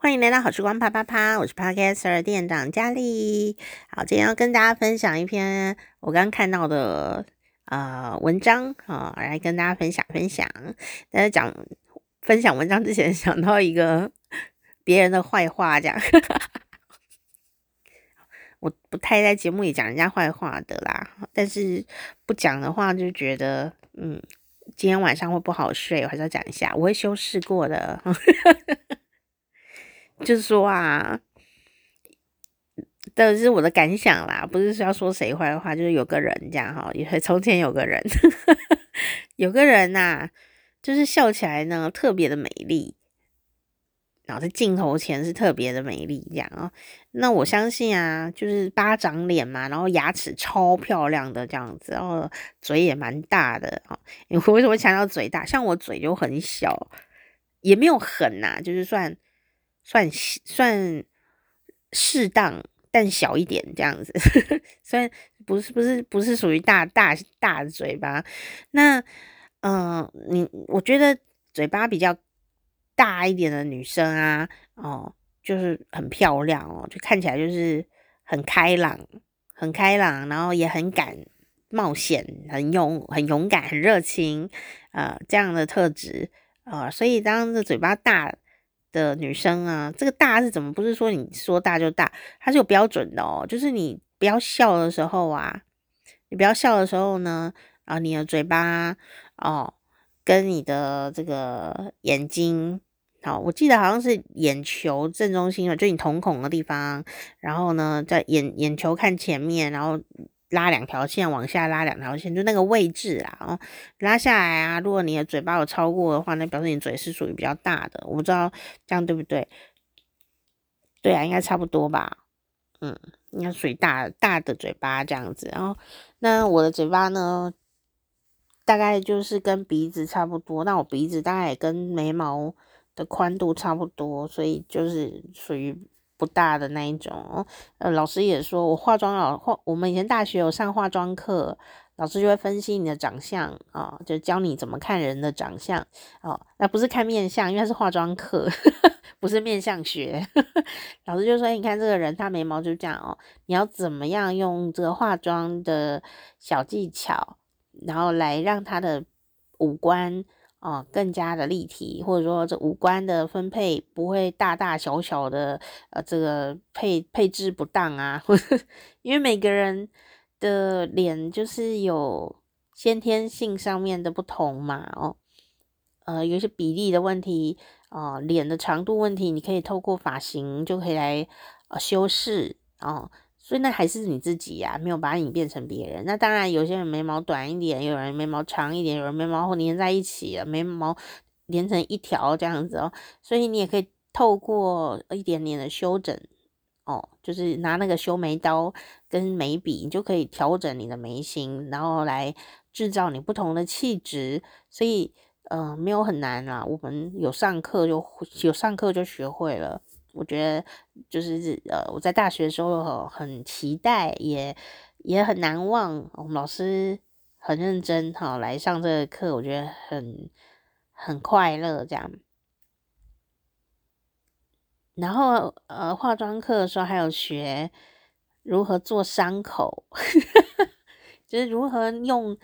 欢迎来到好时光啪啪啪，我是 Podcaster 店长佳丽。好，今天要跟大家分享一篇我刚看到的呃文章啊，来跟大家分享分享。在讲分享文章之前，想到一个 别人的坏话，这样。我不太在节目里讲人家坏话的啦，但是不讲的话就觉得嗯，今天晚上会不好睡，我还是要讲一下，我会修饰过的。就是说啊，这是我的感想啦，不是说要说谁坏话，就是有个人这样哈，也从前有个人，有个人呐、就是笑起来呢特别的美丽，然后在镜头前是特别的美丽这样啊。那我相信啊，就是巴掌脸嘛，然后牙齿超漂亮的这样子，然后嘴也蛮大的啊。你为什么强调嘴大？像我嘴就很小，也没有很呐、就是算。算算适当，但小一点这样子，虽然不是不是不是属于大大大嘴巴。那嗯、你我觉得嘴巴比较大一点的女生啊，哦，就是很漂亮哦，就看起来就是很开朗，很开朗，然后也很敢冒险，很勇很勇敢，很热情、呃，这样的特质啊、呃，所以当这嘴巴大。的女生啊，这个大是怎么？不是说你说大就大，它是有标准的哦。就是你不要笑的时候啊，你不要笑的时候呢，啊，你的嘴巴哦，跟你的这个眼睛，好，我记得好像是眼球正中心了，就你瞳孔的地方，然后呢，在眼眼球看前面，然后。拉两条线往下拉两条线，就那个位置啦，哦，拉下来啊。如果你的嘴巴有超过的话，那表示你嘴是属于比较大的。我不知道这样对不对？对啊，应该差不多吧。嗯，应该属于大大的嘴巴这样子。然后，那我的嘴巴呢，大概就是跟鼻子差不多。那我鼻子大概也跟眉毛的宽度差不多，所以就是属于。不大的那一种，呃，老师也说，我化妆老化，我们以前大学有上化妆课，老师就会分析你的长相啊、就教你怎么看人的长相哦，那不是看面相，因为是化妆课，不是面相学。老师就说，你看这个人，他眉毛就这样哦，你要怎么样用这个化妆的小技巧，然后来让他的五官。哦，更加的立体，或者说这五官的分配不会大大小小的，呃，这个配配置不当啊，因为每个人的脸就是有先天性上面的不同嘛，哦，呃，有些比例的问题，哦，脸的长度问题，你可以透过发型就可以来呃修饰，哦。所以那还是你自己呀、没有把你变成别人。那当然，有些人眉毛短一点，有人眉毛长一点，有人眉毛会粘在一起了，眉毛连成一条这样子哦。所以你也可以透过一点点的修整哦，就是拿那个修眉刀跟眉笔，你就可以调整你的眉形，然后来制造你不同的气质。所以，呃，没有很难啦，我们有上课就有上课就学会了。我觉得就是呃，我在大学的时候很期待，也也很难忘。我们老师很认真哈，来上这个课，我觉得很很快乐这样。然后呃，化妆课的时候还有学如何做伤口，就是如何用。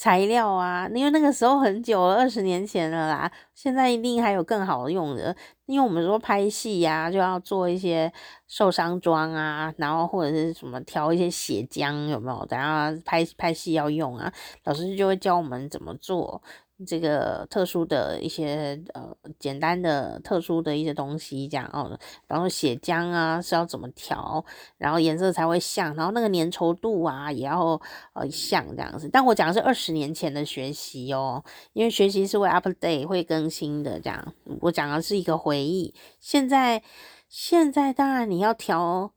材料啊，因为那个时候很久了，二十年前了啦。现在一定还有更好用的，因为我们说拍戏呀、就要做一些受伤妆啊，然后或者是什么调一些血浆，有没有？等下拍拍戏要用啊，老师就会教我们怎么做。这个特殊的一些呃简单的特殊的一些东西，这样哦，然后血浆啊是要怎么调，然后颜色才会像，然后那个粘稠度啊也要呃像这样子。但我讲的是二十年前的学习哦，因为学习是会 update 会更新的这样。我讲的是一个回忆。现在现在当然你要调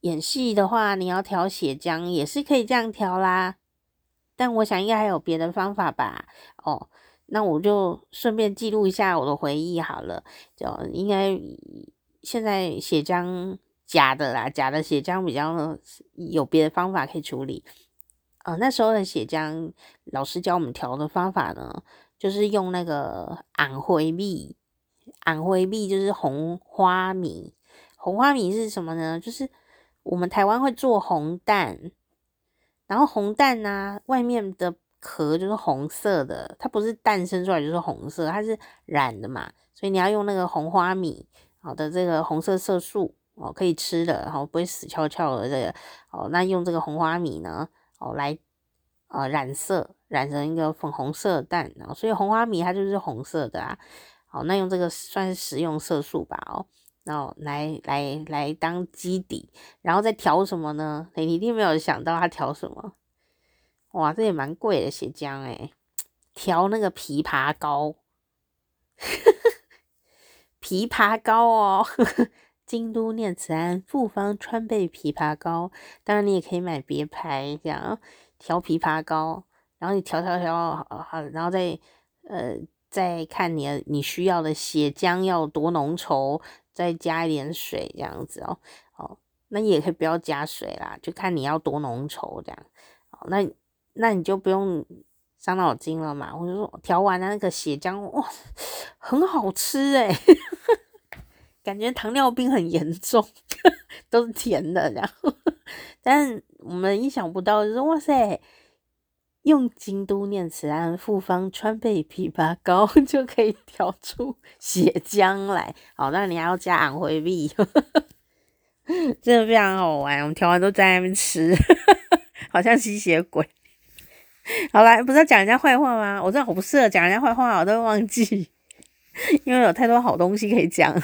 演戏的话，你要调血浆也是可以这样调啦。但我想应该还有别的方法吧？哦，那我就顺便记录一下我的回忆好了。就应该现在血浆假的啦，假的血浆比较有别的方法可以处理。哦，那时候的血浆老师教我们调的方法呢，就是用那个安徽米，安徽米就是红花米，红花米是什么呢？就是我们台湾会做红蛋，然后红蛋呢、外面的壳就是红色的，它不是蛋生出来就是红色，它是染的嘛，所以你要用那个红花米，好的这个红色色素哦，可以吃的，然后不会死翘翘的这个哦，那用这个红花米呢，哦来呃染色，染成一个粉红色的蛋，然后所以红花米它就是红色的啊。好，那用这个算是食用色素吧，哦，然后来来来当基底，然后再调什么呢？你一定没有想到它调什么？哇，这也蛮贵的血浆诶，调那个枇杷膏，枇杷膏哦，京都念慈庵复方川贝枇杷膏，当然你也可以买别牌这样调枇杷膏，然后你调调调好，然后再呃。再看你你需要的血浆要多浓稠，再加一点水这样子哦。哦，那也可以不要加水啦，就看你要多浓稠这样。哦，那那你就不用伤脑筋了嘛。我就说调完了那个血浆，哇，很好吃诶，感觉糖尿病很严重，都是甜的这样。但我们意想不到就是哇塞。用京都念慈庵复方川贝枇杷膏就可以调出血浆来。好，那你还要加红花米，真的非常好玩。我们调完都在那边吃，好像吸血鬼。好啦，不是要讲人家坏话吗？我真的好不适合讲人家坏话，我都会忘记，因为有太多好东西可以讲。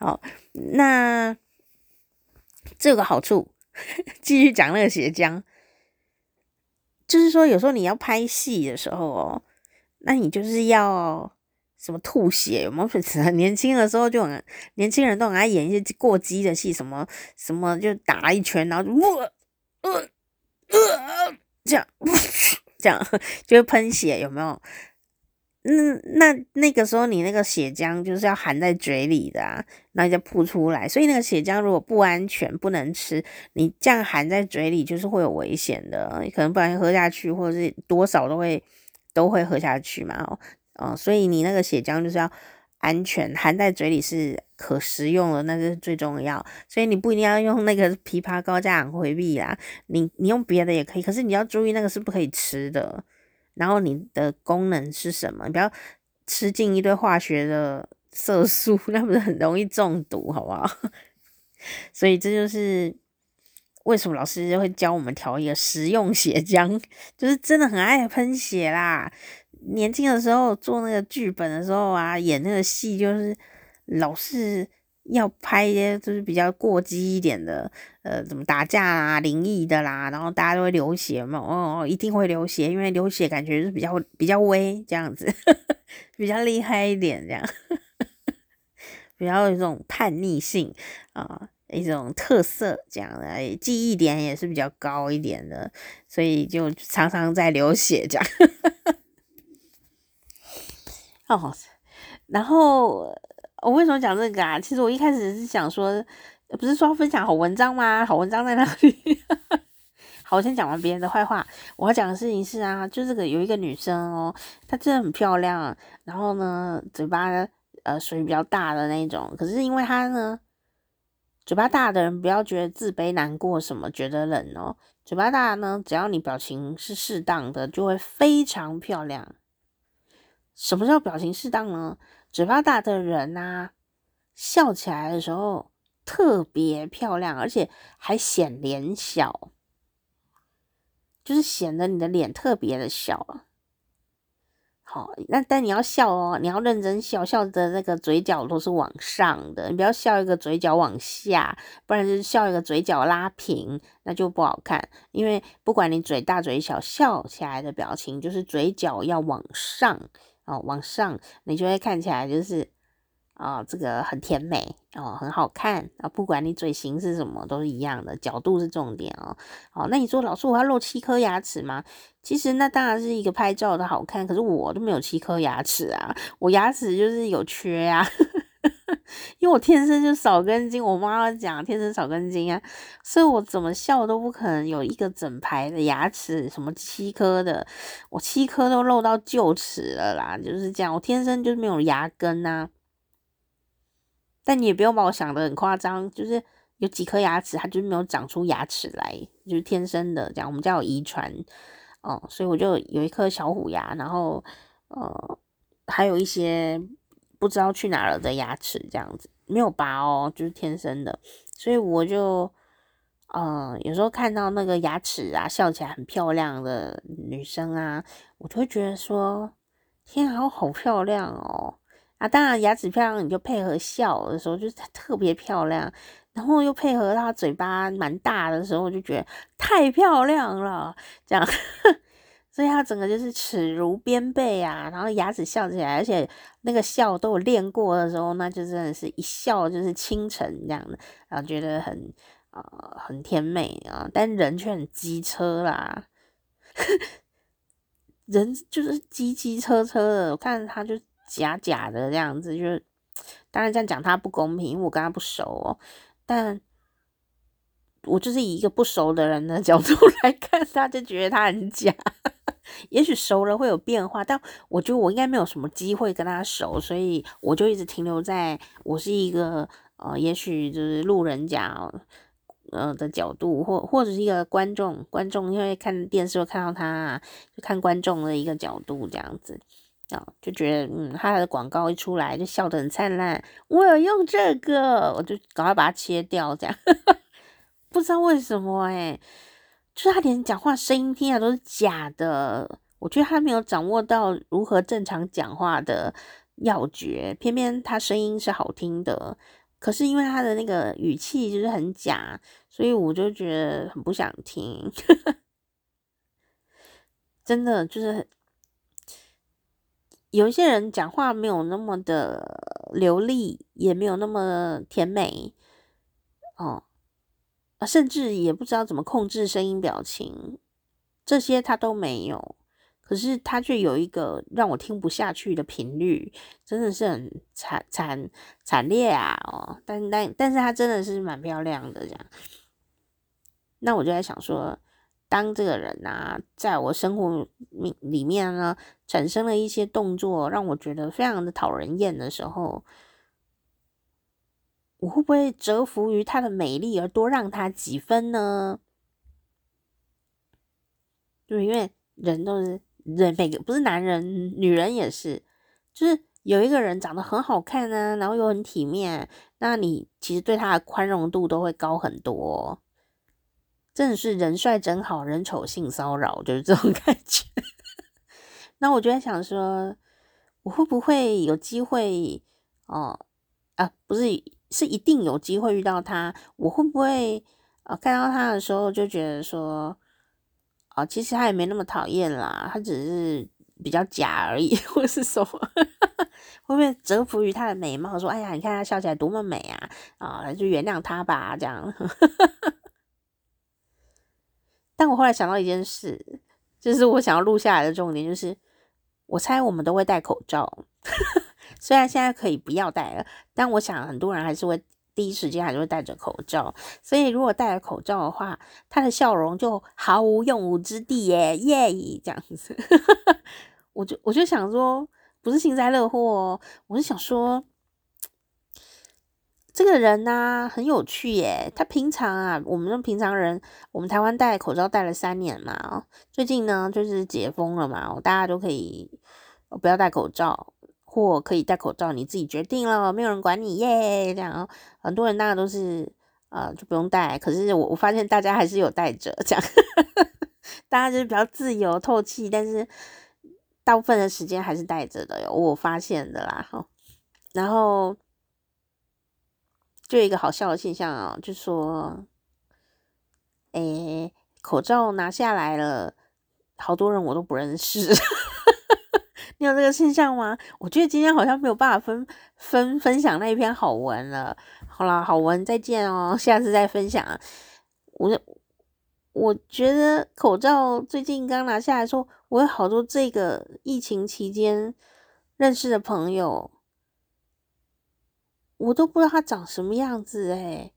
好，那这个好处，继续讲那个血浆。就是说，有时候你要拍戏的时候哦，那你就是要什么吐血，有没有？很年轻的时候就很年轻人都很爱演一些过激的戏，什么什么就打一拳，然后就呃呃呃这样 这样 就会喷血，有没有？那那那个时候你那个血浆就是要含在嘴里的啊，然后就吐出来。所以那个血浆如果不安全不能吃，你这样含在嘴里就是会有危险的，你可能不小心喝下去，或者是多少都会都会喝下去嘛。哦，哦，所以你那个血浆就是要安全含在嘴里是可食用的，那是最重要。所以你不一定要用那个枇杷膏加回避啊，你你用别的也可以，可是你要注意那个是不可以吃的。然后你的功能是什么？你不要吃进一堆化学的 色素，那不是很容易中毒，好不好？所以这就是为什么老师会教我们调一个食用血浆，就是真的很爱喷血啦。年轻的时候做那个剧本的时候啊，演那个戏就是老是。要拍一些就是比较过激一点的，呃，怎么打架啊、灵异的啦，然后大家都会流血嘛，哦，一定会流血，因为流血感觉是比较比较威这样子，比较厉害一点这样，比较有一种叛逆性啊，一种特色这样的，记忆点也是比较高一点的，所以就常常在流血这样，哦，然后。我为什么讲这个啊？其实我一开始是想说，不是说要分享好文章吗？好文章在哪里？好，我先讲完别人的坏话。我要讲的事情是啊，就这个有一个女生哦，她真的很漂亮，然后呢，嘴巴呃属于比较大的那种。可是因为她呢，嘴巴大的人不要觉得自卑、难过什么，觉得冷哦。嘴巴大呢，只要你表情是适当的，就会非常漂亮。什么叫表情适当呢？嘴巴大的人呐、啊，笑起来的时候特别漂亮，而且还显脸小，就是显得你的脸特别的小。好，那但你要笑哦，你要认真笑，笑的那个嘴角都是往上的，你不要笑一个嘴角往下，不然就是笑一个嘴角拉平，那就不好看。因为不管你嘴大嘴小，笑起来的表情就是嘴角要往上。哦，往上你就会看起来就是啊、哦，这个很甜美哦，很好看啊、不管你嘴型是什么，都是一样的，角度是重点哦。好、哦，那你说老师，我要露七颗牙齿吗？其实那当然是一个拍照的好看，可是我都没有七颗牙齿啊，我牙齿就是有缺呀、因为我天生就少根筋，我妈妈讲天生少根筋啊，所以我怎么笑都不可能有一个整排的牙齿，什么七颗的，我七颗都露到臼齿了啦，就是这样，我天生就是没有牙根啊。但你也不用把我想得很夸张，就是有几颗牙齿，它就是没有长出牙齿来，就是天生的这样。我们家有遗传哦，所以我就有一颗小虎牙，然后呃，还有一些不知道去哪了的牙齿，这样子没有拔哦，就是天生的。所以我就呃，有时候看到那个牙齿啊，笑起来很漂亮的女生啊，我就会觉得说，天啊，好漂亮哦。啊，当然牙齿漂亮，你就配合笑的时候就特别漂亮，然后又配合她嘴巴蛮大的时候，我就觉得太漂亮了，这样，所以他整个就是齿如边贝啊，然后牙齿笑起来，而且那个笑都有练过的时候，那就真的是一笑就是倾城这样的，然后觉得很啊、呃、很甜美啊，但人却很机车啦，人就是机机车车的，我看他就。假假的这样子，就是当然这样讲他不公平，因为我跟他不熟哦。但我就是以一个不熟的人的角度 来看，他就觉得他很假。也许熟了会有变化，但我觉得我应该没有什么机会跟他熟，所以我就一直停留在我是一个呃，也许就是路人甲呃的角度，或或者是一个观众，观众因为看电视会看到他，就看观众的一个角度这样子啊。就觉得，嗯，他的广告一出来就笑得很灿烂。我有用这个，我就赶快把它切掉，这样。不知道为什么，哎，就是他连讲话声音听起来都是假的。我觉得他没有掌握到如何正常讲话的要诀，偏偏他声音是好听的，可是因为他的那个语气就是很假，所以我就觉得很不想听。真的就是。有一些人讲话没有那么的流利，也没有那么甜美，哦，甚至也不知道怎么控制声音表情，这些他都没有。可是他却有一个让我听不下去的频率，真的是很惨惨惨烈啊！哦，但但但是他真的是蛮漂亮的，这样。那我就在想说。当这个人啊，在我生活里面呢，产生了一些动作，让我觉得非常的讨人厌的时候，我会不会折服于她的美丽而多让她几分呢？就是因为人都是人，每个不是男人，女人也是，就是有一个人长得很好看呢，然后又很体面，那你其实对他的宽容度都会高很多。真的是人帅真好人丑性骚扰，就是这种 感觉。那我就在想说，我会不会有机会哦？啊，不是，是一定有机会遇到他。我会不会啊？看到他的时候就觉得说，啊，其实他也没那么讨厌啦，他只是比较假而已，或是什么？会不会折服于他的美貌？说，哎呀，你看他笑起来多么美啊！啊，就原谅他吧，这样。但我后来想到一件事，就是我想要录下来的重点，就是我猜我们都会戴口罩，虽然现在可以不要戴了，但我想很多人还是会第一时间还是会戴着口罩。所以如果戴了口罩的话，他的笑容就毫无用武之地耶耶，yeah, 这样子。我就我就想说，不是幸灾乐祸哦，我是想说。这个人呢、很有趣耶，他平常啊，我们平常人，我们台湾戴口罩戴了三年嘛，最近呢就是解封了嘛，大家都可以不要戴口罩，或可以戴口罩，你自己决定了，没有人管你耶，这样，很多人大家都是呃就不用戴，可是我我发现大家还是有戴着，这样，大家就是比较自由透气，但是大部分的时间还是戴着的，我发现的啦，哈，然后。就有一个好笑的现象啊、就说，诶，口罩拿下来了，好多人我都不认识。你有这个现象吗？我觉得今天好像没有办法分分分享那一篇好文了。好啦，好文再见哦，下次再分享。我我觉得口罩最近刚拿下来说，我有好多这个疫情期间认识的朋友。我都不知道他长什么样子诶、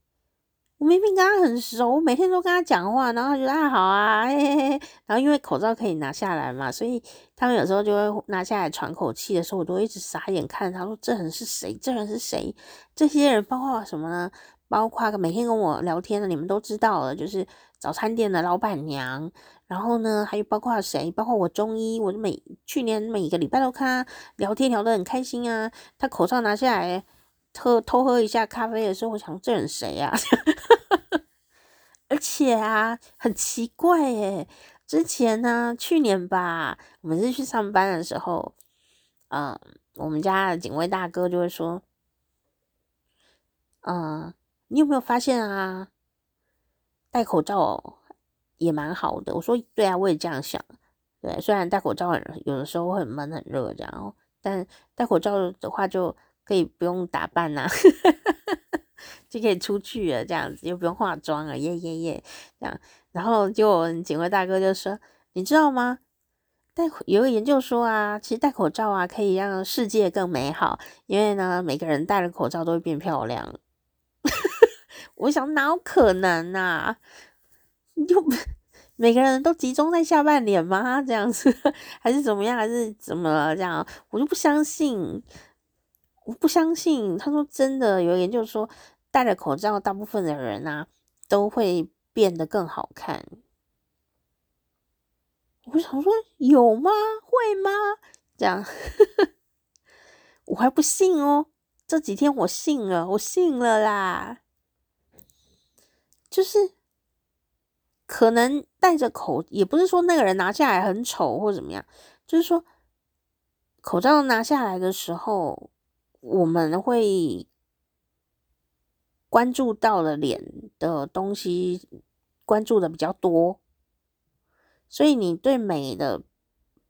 我明明跟他很熟，我每天都跟他讲话，然后他觉得啊好啊，嘿嘿嘿，然后因为口罩可以拿下来嘛，所以他们有时候就会拿下来喘口气的时候，我都一直傻眼看他说，这人是谁？这人是谁？这些人包括什么呢？包括每天跟我聊天的，你们都知道了，就是早餐店的老板娘。然后呢，还有包括谁？包括我中医，我每去年每一个礼拜都看他聊天，聊得很开心啊。他口罩拿下来。偷偷喝一下咖啡的时候，我想这人谁呀？而且啊，很奇怪耶。之前呢，去年吧，我们是去上班的时候，嗯，我们家的警卫大哥就会说，嗯，你有没有发现啊？戴口罩也蛮好的。我说对啊，我也这样想。对，虽然戴口罩有的时候会很闷很热这样，但戴口罩的话就。可以不用打扮呐、啊，就可以出去了，这样子又不用化妆了，耶耶耶，这样。然后就我们警卫大哥就说：“你知道吗？戴有个研究说啊，其实戴口罩啊可以让世界更美好，因为呢每个人戴了口罩都会变漂亮。”我想哪有可能啊？就每个人都集中在下半脸吗？这样子还是怎么样？还是怎么了这样？我就不相信。我不相信，他说真的，有研究说戴了口罩，大部分的人啊都会变得更好看。我想说有吗？会吗？这样，我还不信哦。这几天我信了，我信了啦。就是可能戴着口，也不是说那个人拿下来很丑或怎么样，就是说口罩拿下来的时候。我们会关注到了脸的东西，关注的比较多，所以你对美的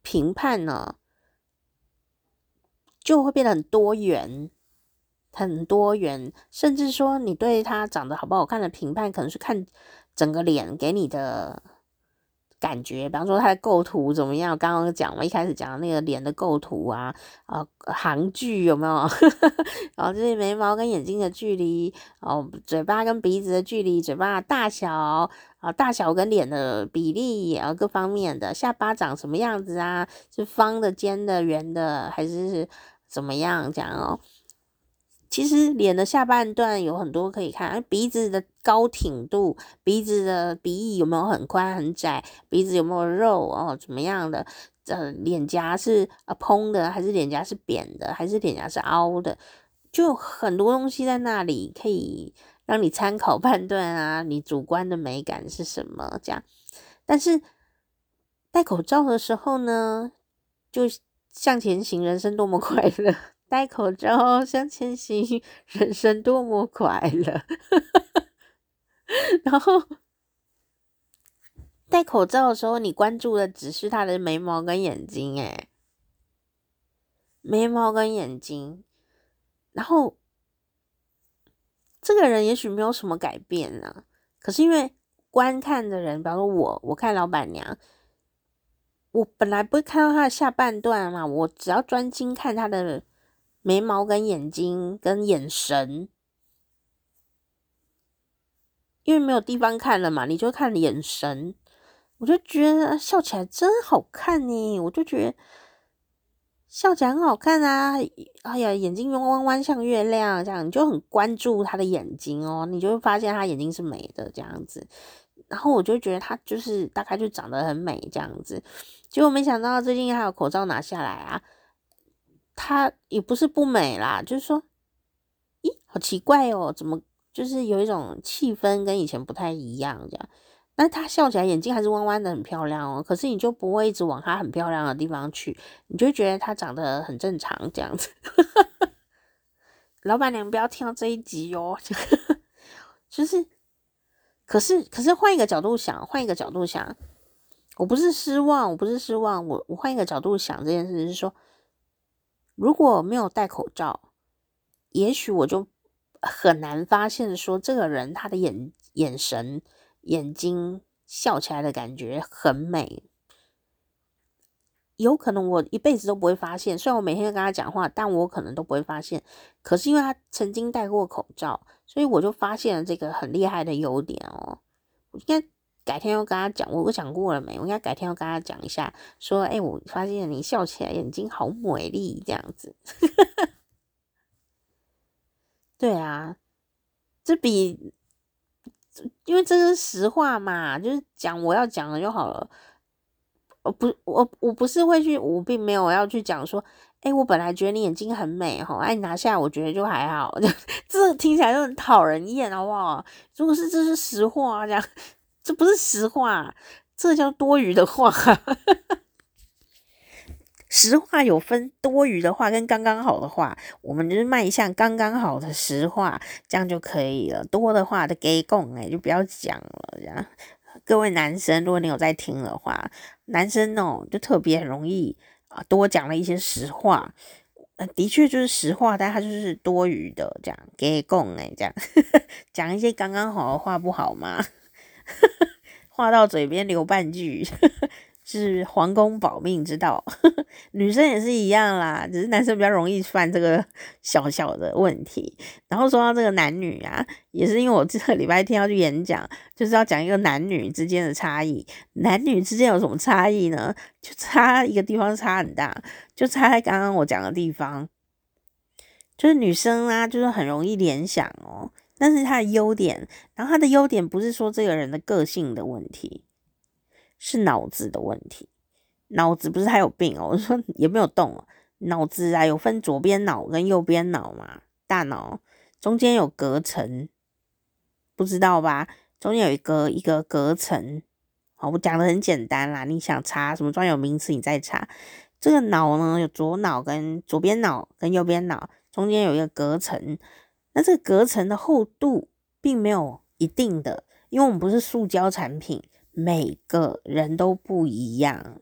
评判呢，就会变得很多元，很多元，甚至说你对他长得好不好看的评判，可能是看整个脸给你的。感觉，比方说他的构图怎么样？刚刚讲了，一开始讲的那个脸的构图啊，啊，行距有没有？然后这些眉毛跟眼睛的距离，哦，嘴巴跟鼻子的距离，嘴巴大小啊，大小跟脸的比例啊，各方面的下巴长什么样子啊？是方的、尖的、圆的，还是怎么样？讲哦。其实脸的下半段有很多可以看，鼻子的高挺度，鼻子的鼻翼有没有很宽很窄，鼻子有没有肉哦，怎么样的？呃，脸颊是呃蓬的还是脸颊是扁的，还是脸颊是凹的？就很多东西在那里可以让你参考判断啊，你主观的美感是什么？这样，但是戴口罩的时候呢，就向前行，人生多么快乐。戴口罩向前行，人生多么快乐。然后戴口罩的时候，你关注的只是他的眉毛跟眼睛，诶，眉毛跟眼睛。然后这个人也许没有什么改变啊，可是因为观看的人，比方说我，我看老板娘，我本来不会看到他的下半段嘛，我只要专心看他的。眉毛跟眼睛跟眼神，因为没有地方看了嘛，你就看眼神，我就觉得笑起来真好看呢。我就觉得笑起来很好看啊！哎呀，眼睛弯弯弯像月亮这样，你就很关注他的眼睛哦，你就会发现他眼睛是美的这样子。然后我就觉得他就是大概就长得很美这样子，结果没想到最近还有口罩拿下来啊。她也不是不美啦，就是说，咦，好奇怪哦，怎么就是有一种气氛跟以前不太一样这样？但她笑起来眼睛还是弯弯的，很漂亮哦。可是你就不会一直往她很漂亮的地方去，你就觉得她长得很正常这样子。老板娘不要听到这一集哦，就是，可是可是换一个角度想，换一个角度想，我不是失望，我不是失望，我我换一个角度想这件事是说。如果没有戴口罩，也许我就很难发现说这个人他的眼眼神、眼睛笑起来的感觉很美。有可能我一辈子都不会发现，虽然我每天跟他讲话，但我可能都不会发现。可是因为他曾经戴过口罩，所以我就发现了这个很厉害的优点哦。应该改天要跟他讲，我我讲过了没？我应该改天要跟他讲一下，说，哎，我发现你笑起来眼睛好美丽，这样子。对啊，这比，因为这是实话嘛，就是讲我要讲的就好了。我不，我我不是会去，我并没有要去讲说，哎，我本来觉得你眼睛很美哈，哎，你拿下我觉得就还好，这听起来就很讨人厌，好不好？如果是这是实话，这样这不是实话，这叫多余的话。实话有分多余的话跟刚刚好的话，我们就是迈向刚刚好的实话，这样就可以了。多的话的给供哎，就不要讲了，这样。各位男生，如果你有在听的话，男生哦就特别容易啊多讲了一些实话，呃的确就是实话，但他就是多余的这样给供哎，这样 讲一些刚刚好的话不好吗？话到嘴边留半句。是皇宫保命之道，女生也是一样啦，只是男生比较容易犯这个小小的问题。然后说到这个男女啊，也是因为我这个礼拜天要去演讲，就是要讲一个男女之间的差异。男女之间有什么差异呢？就差一个地方差很大，就差在刚刚我讲的地方，就是女生啊，就是很容易联想哦，但是他的优点，然后他的优点不是说这个人的个性的问题。是脑子的问题，脑子不是还有病哦？我说也没有动，脑子啊有分左边脑跟右边脑嘛，大脑中间有隔层，不知道吧？中间有一个一个隔层，好，我讲的很简单啦，你想查什么专有名词，你再查。这个脑呢，有左脑跟左边脑跟右边脑，中间有一个隔层，那这个隔层的厚度并没有一定的，因为我们不是塑胶产品。每个人都不一样，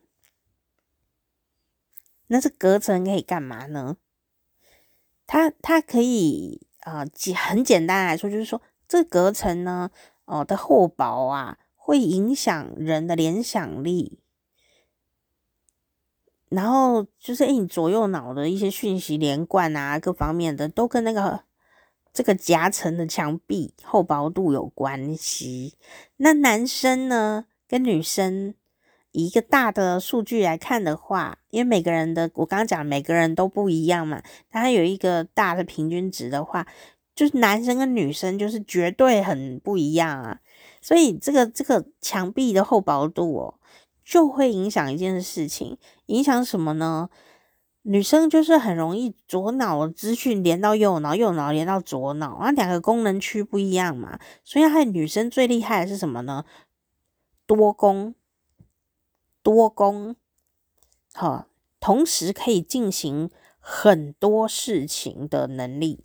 那这隔层可以干嘛呢？它它可以啊，呃，很简单来说，就是说这隔层呢，哦的厚薄啊，会影响人的联想力，然后就是诶，你左右脑的一些讯息连贯啊，各方面的都跟那个。这个夹层的墙壁厚薄度有关系。那男生呢，跟女生以一个大的数据来看的话，因为每个人的我刚刚讲每个人都不一样嘛，它有一个大的平均值的话，就是男生跟女生就是绝对很不一样啊。所以这个这个墙壁的厚薄度哦，就会影响一件事情，影响什么呢？女生就是很容易左脑的资讯连到右脑，右脑连到左脑，啊，两个功能区不一样嘛，所以还女生最厉害的是什么呢？多工，多工，好，同时可以进行很多事情的能力，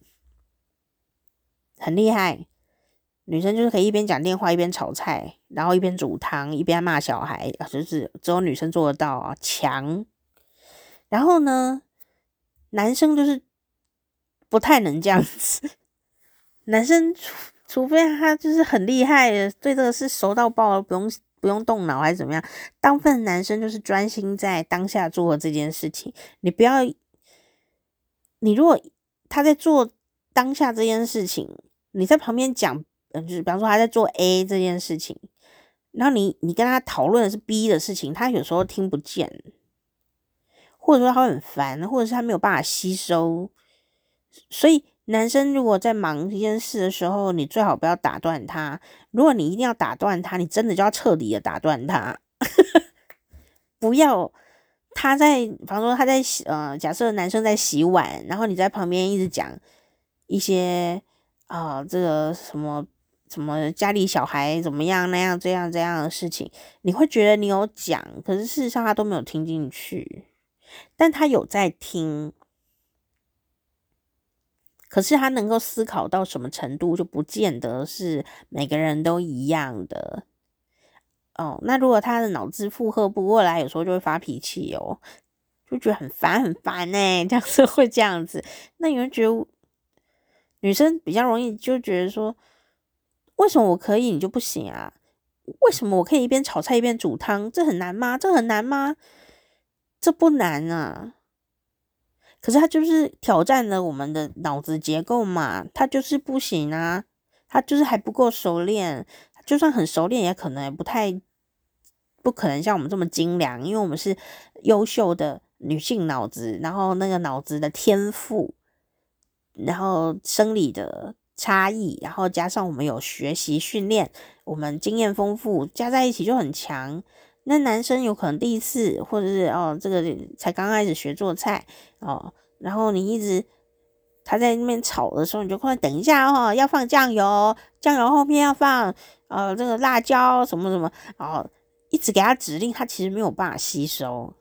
很厉害。女生就是可以一边讲电话一边炒菜，然后一边煮汤一边骂小孩，就是只有女生做得到啊，强。然后呢，男生就是不太能这样子。男生除除非他就是很厉害的，对这个是熟到爆了，不用不用动脑还是怎么样。大部分男生就是专心在当下做这件事情。你不要，你如果他在做当下这件事情，你在旁边讲，嗯，就是比方说他在做 A 这件事情，然后你你跟他讨论的是 B 的事情，他有时候听不见。或者说他会很烦，或者是他没有办法吸收，所以男生如果在忙一件事的时候，你最好不要打断他。如果你一定要打断他，你真的就要彻底的打断他，不要他在，比方说他在洗，呃，假设男生在洗碗，然后你在旁边一直讲一些啊、这个什么什么家里小孩怎么样那样这样这样的事情，你会觉得你有讲，可是事实上他都没有听进去。但他有在听，可是他能够思考到什么程度，就不见得是每个人都一样的。哦，那如果他的脑子负荷不过来，有时候就会发脾气哦，就觉得很烦很烦呢，这样子会这样子。那你会觉得女生比较容易就觉得说，为什么我可以，你就不行啊？为什么我可以一边炒菜一边煮汤？这很难吗？这很难吗？这不难啊。可是他就是挑战了我们的脑子结构嘛，他就是不行啊，他就是还不够熟练，就算很熟练，也可能不太不可能像我们这么精良，因为我们是优秀的女性脑子，然后那个脑子的天赋，然后生理的差异，然后加上我们有学习训练，我们经验丰富，加在一起就很强。那男生有可能第一次，或者是哦，这个才刚开始学做菜哦，然后你一直他在那边炒的时候，你就快等一下哦，要放酱油，酱油后面要放呃这个辣椒什么什么哦，一直给他指令，他其实没有办法吸收。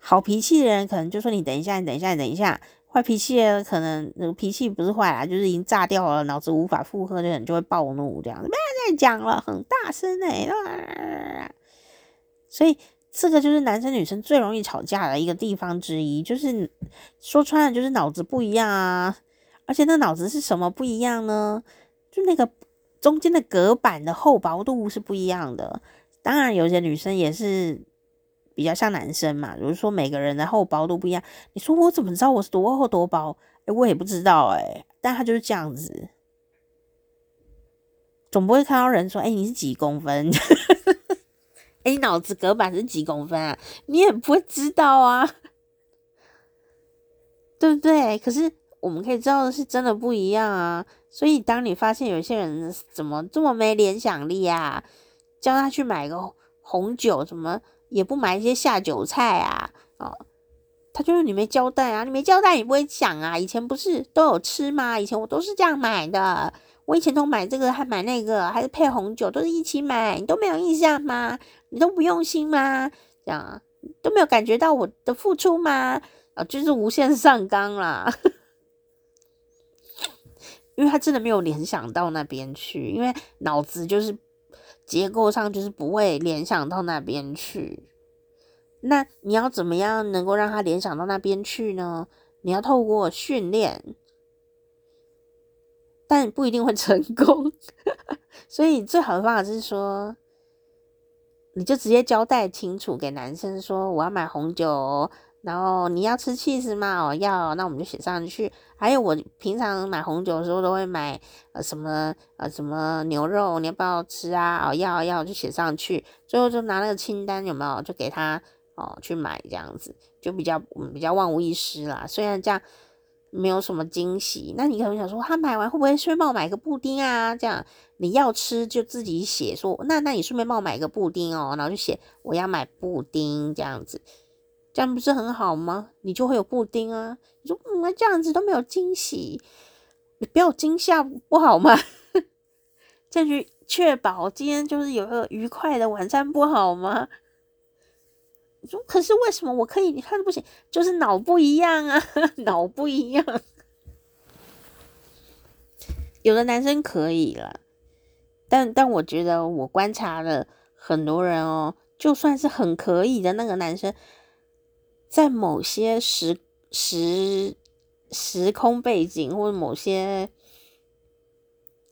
好脾气的人可能就说你等一下，你等一下，你等一下。坏脾气的可能脾气不是坏啦，就是已经炸掉了，脑子无法负荷的人就会暴怒这样子。不要再讲了，很大声哎、欸！所以这个就是男生女生最容易吵架的一个地方之一，就是说穿了就是脑子不一样啊。而且那脑子是什么不一样呢？就那个中间的隔板的厚薄度是不一样的。当然，有些女生也是。比较像男生嘛，比如说每个人的厚薄都不一样。你说我怎么知道我是多厚多薄？诶，我也不知道诶，但他就是这样子，总不会看到人说，诶，你是几公分？诶，你脑子隔板是几公分啊？你也不会知道啊，对不对？可是我们可以知道的是真的不一样啊。所以当你发现有些人怎么这么没联想力啊，叫他去买个红酒什么？也不买一些下酒菜啊，哦，他就是你没交代啊，你没交代你不会想啊。以前不是都有吃吗？以前我都是这样买的，我以前都买这个还买那个，还是配红酒，都是一起买，你都没有印象吗？你都不用心吗？这样都没有感觉到我的付出吗？啊、就是无限上纲啦，因为他真的没有联想到那边去，因为脑子就是。结构上就是不会联想到那边去，那你要怎么样能够让他联想到那边去呢？你要透过训练，但不一定会成功。所以最好的方法是说，你就直接交代清楚给男生说，我要买红酒。然后你要吃 cheese 吗？哦，要，那我们就写上去。还有我平常买红酒的时候都会买呃什么呃什么牛肉，你要不要吃啊？哦，要要就写上去。最后就拿那个清单有没有就给他哦去买这样子，就比较比较万无一失啦。虽然这样没有什么惊喜，那你可能想说他买完会不会顺便帮我买个布丁啊？这样你要吃就自己写说，那那你顺便帮我买个布丁哦，然后就写我要买布丁这样子。这样不是很好吗？你就会有布丁啊！你说，嗯，那这样子都没有惊喜，你不要惊吓不好吗？这样去确保今天就是有个愉快的晚餐不好吗？说，可是为什么我可以？你看不行，就是脑不一样啊，脑不一样。有的男生可以了，但但我觉得我观察了很多人哦，就算是很可以的那个男生。在某些时时时空背景或者某些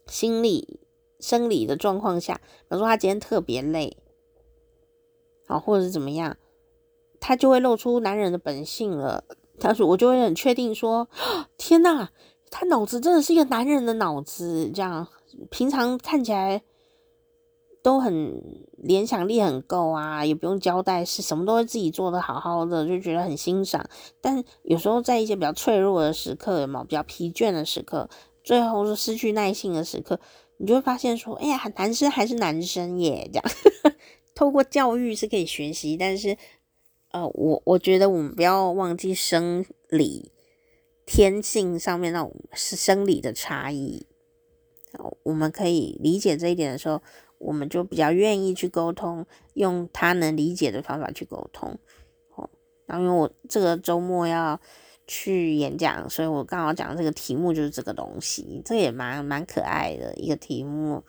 心理生理的状况下，比如说他今天特别累，好，或者是怎么样，他就会露出男人的本性了。他说，我就会很确定说，天呐，他脑子真的是一个男人的脑子，这样平常看起来。都很联想力很够啊，也不用交代，是什么都会自己做的好好的，就觉得很欣赏。但有时候在一些比较脆弱的时刻，有没有比较疲倦的时刻，最后是失去耐性的时刻，你就会发现说，哎呀，男生还是男生耶，这样。透过教育是可以学习，但是呃，我我觉得我们不要忘记生理天性上面那种是生理的差异。我们可以理解这一点的时候。我们就比较愿意去沟通，用他能理解的方法去沟通。哦，然后因为我这个周末要去演讲，所以我刚好讲的这个题目就是这个东西，这也蛮蛮可爱的一个题目。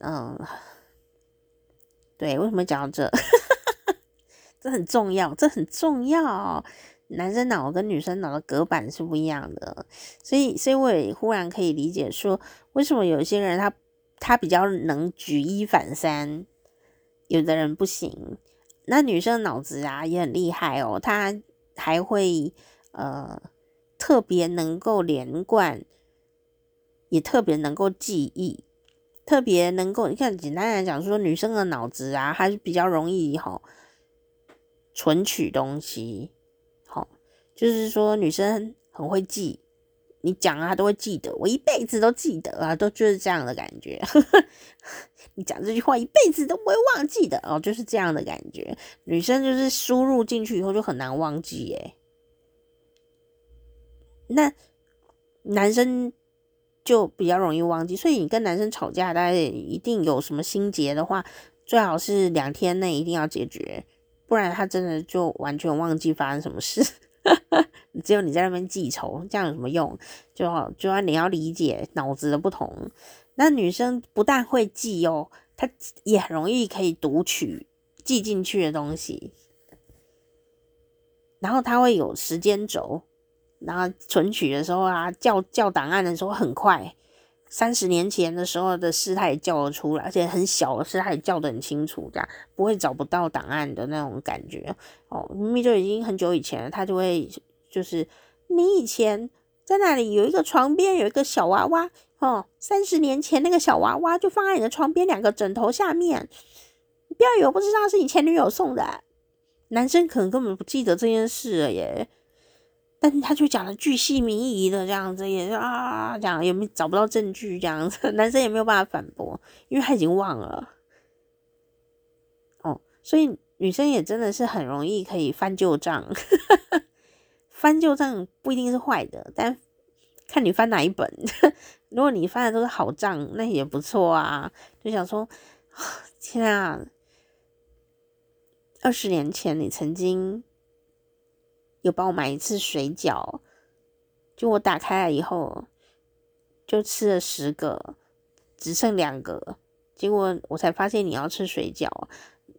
嗯，对，为什么讲到这？这很重要，这很重要。男生脑跟女生脑的隔板是不一样的，所以，所以我也忽然可以理解说，为什么有些人他。他比较能举一反三，有的人不行那女生脑子啊也很厉害哦，她还会呃特别能够连贯，也特别能够记忆，特别能够你看，简单来讲说，女生的脑子啊还是比较容易哈、存取东西，好、就是说女生很会记。你讲啊，她都会记得，我一辈子都记得啊，都就是这样的感觉。你讲这句话一辈子都不会忘记的哦，就是这样的感觉。女生就是输入进去以后就很难忘记耶。那男生就比较容易忘记，所以你跟男生吵架，大家一定有什么心结的话，最好是两天内一定要解决，不然他真的就完全忘记发生什么事。只有你在那边记仇，这样有什么用？就就要你要理解脑子的不同。那女生不但会记哦，她也很容易可以读取记进去的东西。然后她会有时间轴，然后存取的时候啊，叫叫档案的时候很快。三十年前的时候的事，他也叫得出来，而且很小的事，他也叫得很清楚，这样不会找不到档案的那种感觉哦。明明就已经很久以前了，他就会。就是你以前在那里有一个床边有一个小娃娃哦，三十年前那个小娃娃就放在你的床边两个枕头下面，不要以为我不知道是你前女友送的，男生可能根本不记得这件事了耶，但是他就讲的巨细靡遗的这样子，也是啊讲也没找不到证据这样子，男生也没有办法反驳，因为他已经忘了哦，所以女生也真的是很容易可以翻旧账。翻旧账不一定是坏的，但看你翻哪一本。如果你翻的都是好账，那也不错啊。就想说，天啊，二十年前你曾经有帮我买一次水饺，就我打开了以后就吃了十个，只剩两个，结果我才发现你要吃水饺。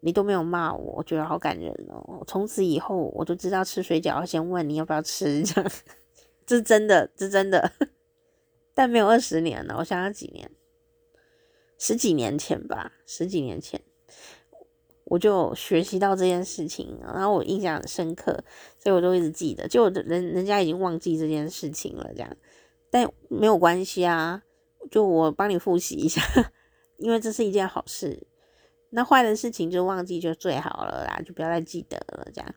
你都没有骂我，我觉得好感人哦。从此以后，我就知道吃水饺要先问你要不要吃，这样，这是真的，这是真的。但没有二十年了，我想想几年，十几年前吧，十几年前，我就学习到这件事情，然后我印象很深刻，所以我都一直记得。就人人家已经忘记这件事情了，这样，但没有关系啊，就我帮你复习一下，因为这是一件好事。那坏的事情就忘记就最好了啦，就不要再记得了，这样。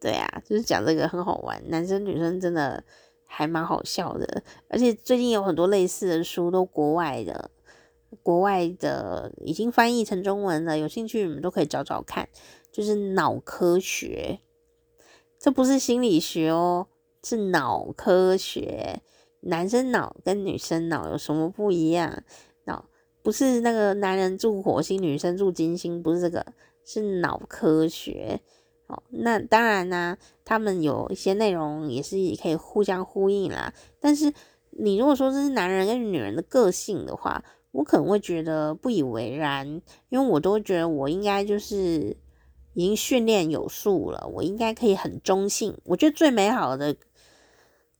对啊，就是讲这个很好玩，男生女生真的还蛮好笑的，而且最近有很多类似的书，都国外的，国外的已经翻译成中文了，有兴趣你们都可以找找看，就是脑科学，这不是心理学哦，是脑科学，男生脑跟女生脑有什么不一样？不是那个男人住火星，女生住金星，不是这个，是脑科学。哦，那当然呢，他们有一些内容也是可以互相呼应啦。但是你如果说这是男人跟女人的个性的话，我可能会觉得不以为然，因为我都觉得我应该就是已经训练有素了，我应该可以很中性。我觉得最美好的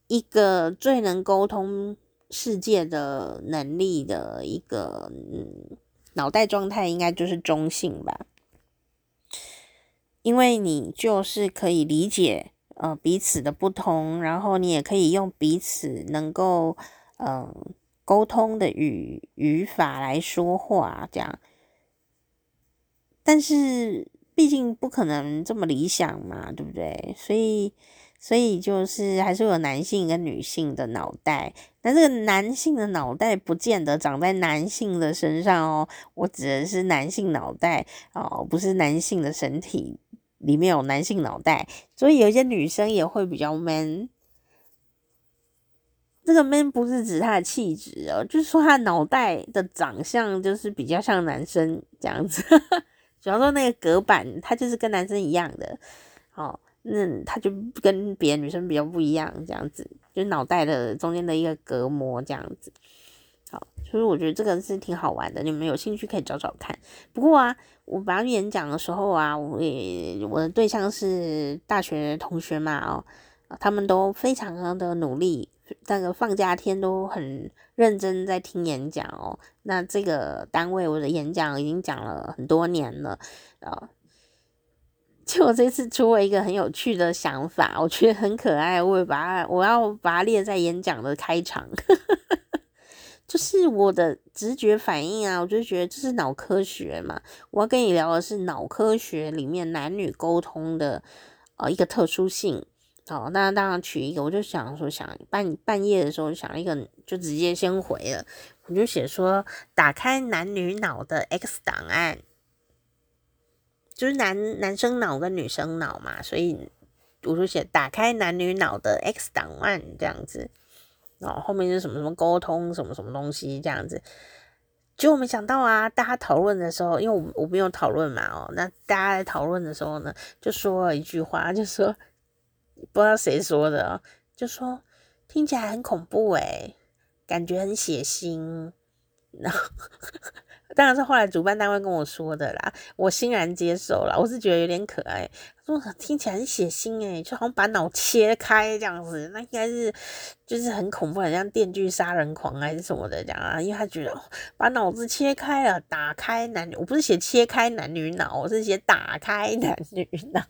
一个最能沟通。世界的能力的一个，脑袋状态应该就是中性吧，因为你就是可以理解呃彼此的不同，然后你也可以用彼此能够嗯沟通的语语法来说话，这样。但是毕竟不可能这么理想嘛，对不对？所以。所以就是还是有男性跟女性的脑袋，那这个男性的脑袋不见得长在男性的身上哦。我指的是男性脑袋哦，不是男性的身体里面有男性脑袋。所以有些女生也会比较闷。这个 man 不是指他的气质哦，就是说他脑袋的长相就是比较像男生这样子。主要说那个隔板，他就是跟男生一样的哦。那他就跟别的女生比较不一样，这样子，就脑袋的中间的一个隔膜这样子。好，所以我觉得这个是挺好玩的，你们有兴趣可以找找看。不过啊，我本来演讲的时候啊，我也我的对象是大学同学嘛，哦，他们都非常的努力，那个放假天都很认真在听演讲哦。那这个单位我的演讲已经讲了很多年了啊。就我这次出了一个很有趣的想法，我觉得很可爱，我会把它，我要把它列在演讲的开场。就是我的直觉反应啊，我就觉得这是脑科学嘛。我要跟你聊的是脑科学里面男女沟通的呃一个特殊性。好，那当然取一个，我就想说想半半夜的时候想一个，就直接先回了，我就写说打开男女脑的 X 档案。就是男男生脑跟女生脑嘛，所以我就写打开男女脑的 X 档案这样子，哦，后面是什么什么沟通什么什么东西这样子，结果没想到啊，大家讨论的时候，因为我我没有讨论嘛，哦，那大家在讨论的时候呢，就说了一句话，就说不知道谁说的，就说听起来很恐怖诶，感觉很血腥，然后。当然是后来主办单位跟我说的啦，我欣然接受了。我是觉得有点可爱，说听起来很血腥诶，就好像把脑切开这样子，那应该是就是很恐怖，很像电锯杀人狂还是什么的这样啊？因为他觉得把脑子切开了，打开男女，我不是写切开男女脑，我是写打开男女脑。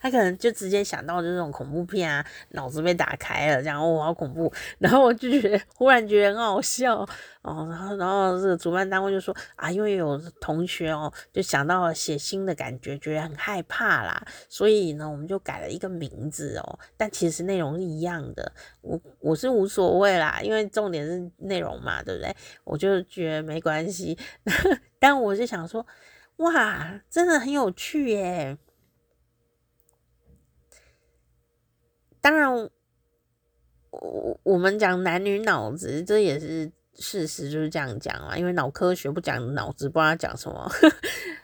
他可能就直接想到就是这种恐怖片啊，脑子被打开了，这样哦，好恐怖。然后我就觉得忽然觉得很好笑哦，然后然后这个主办单位就说啊，因为有同学哦，就想到了血腥的感觉，觉得很害怕啦，所以呢，我们就改了一个名字哦。但其实内容是一样的，我我是无所谓啦，因为重点是内容嘛，对不对？我就觉得没关系。但我是想说，哇，真的很有趣耶。当然，我我们讲男女脑子，这也是事实，就是这样讲嘛。因为脑科学不讲脑子，不知道讲什么。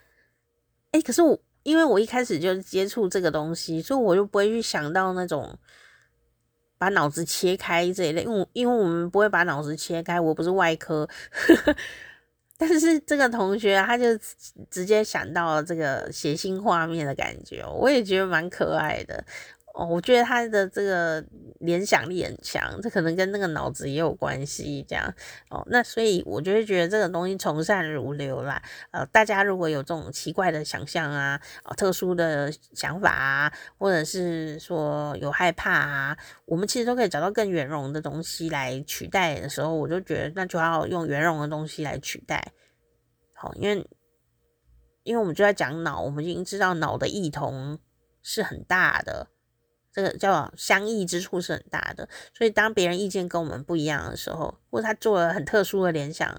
哎、可是我因为我一开始就接触这个东西，所以我就不会去想到那种把脑子切开这一类。因为因为我们不会把脑子切开，我不是外科。但是这个同学他就直接想到了这个血腥画面的感觉，我也觉得蛮可爱的。哦，我觉得他的这个联想力很强，这可能跟那个脑子也有关系，这样哦。那所以我就会觉得这个东西从善如流啦。呃，大家如果有这种奇怪的想象啊，啊、特殊的想法啊，或者是说有害怕啊，我们其实都可以找到更圆融的东西来取代的时候，我就觉得那就要用圆融的东西来取代。好，因为因为我们就在讲脑，我们已经知道脑的异同是很大的。这个叫相异之处是很大的，所以当别人意见跟我们不一样的时候，或者他做了很特殊的联想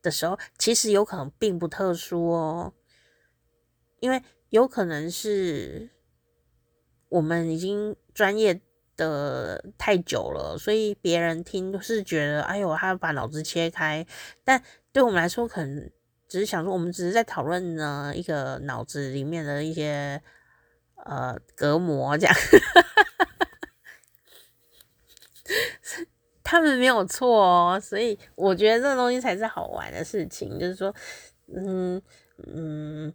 的时候，其实有可能并不特殊哦，因为有可能是我们已经专业的太久了，所以别人听是觉得，哎呦，他把脑子切开，但对我们来说，可能只是想说，我们只是在讨论呢一个脑子里面的一些。呃，隔膜这样，他们没有错哦，所以我觉得这东西才是好玩的事情。就是说，嗯嗯，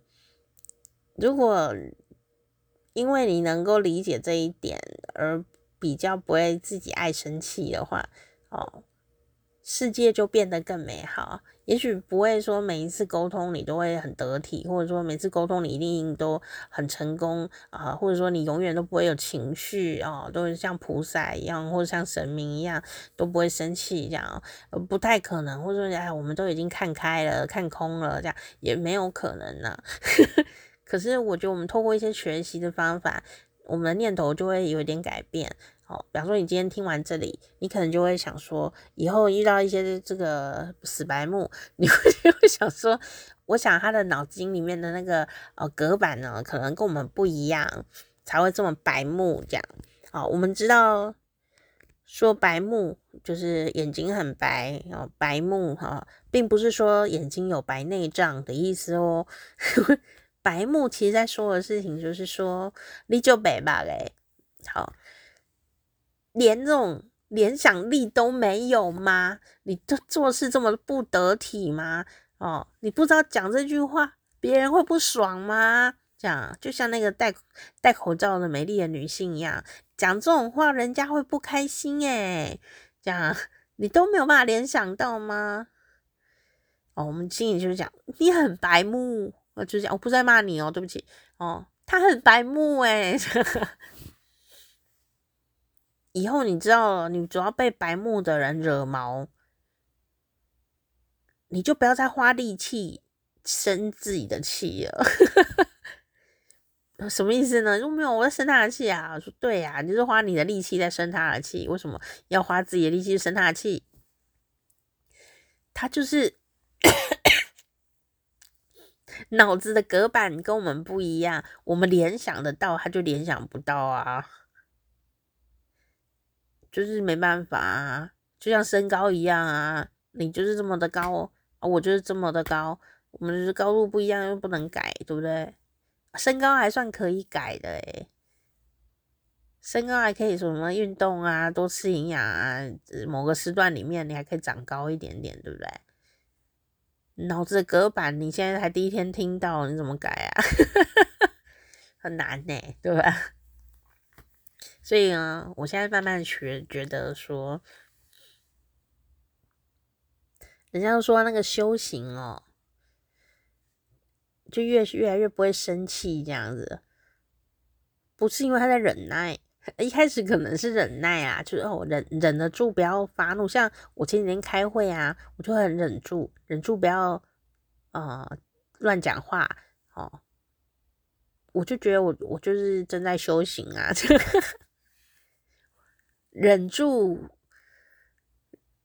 如果因为你能够理解这一点，而比较不会自己爱生气的话，哦。世界就变得更美好。也许不会说每一次沟通你都会很得体，或者说每次沟通你一定都很成功啊，或者说你永远都不会有情绪啊，都是像菩萨一样，或者像神明一样都不会生气这样，不太可能。或者说哎，我们都已经看开了、看空了，这样也没有可能呢。可是我觉得我们透过一些学习的方法，我们的念头就会有点改变。好，比方说你今天听完这里，你可能就会想说，以后遇到一些这个死白目，你会就会想说，我想他的脑筋里面的那个呃隔板呢，可能跟我们不一样，才会这么白目这样。好，我们知道说白目就是眼睛很白哦，白目哈，并不是说眼睛有白内障的意思哦。白目其实在说的事情就是说，你就白吧嘞，好。连这种联想力都没有吗？你这做事这么不得体吗？哦，你不知道讲这句话别人会不爽吗？这样就像那个戴戴口罩的美丽的女性一样，讲这种话，人家会不开心诶。这样你都没有办法联想到吗？哦，我们心里就是讲你很白目，我就讲我不是在骂你哦，对不起哦，他很白目诶。以后你知道了，你主要被白目的人惹毛，你就不要再花力气生自己的气了。什么意思呢？就没有我在生他的气啊！我说对呀、啊，你就是花你的力气在生他的气，为什么要花自己的力气生他的气？他就是脑子的隔板跟我们不一样，我们联想得到，他就联想不到啊。就是没办法啊，就像身高一样啊，你就是这么的高，我就是这么的高，我们就是高度不一样，又不能改，对不对？身高还算可以改的诶，身高还可以什么运动啊，多吃营养啊，某个时段里面你还可以长高一点点，对不对？脑子的隔板，你现在才第一天听到，你怎么改啊？很难呢，对吧？所以呢，我现在慢慢学，觉得说，人家说那个修行哦，就越越来越不会生气这样子，不是因为他在忍耐，一开始可能是忍耐啊，就是哦忍忍得住不要发怒，像我前几天开会啊，我就很忍住，忍住不要呃乱讲话哦，我就觉得我我就是正在修行啊。忍住，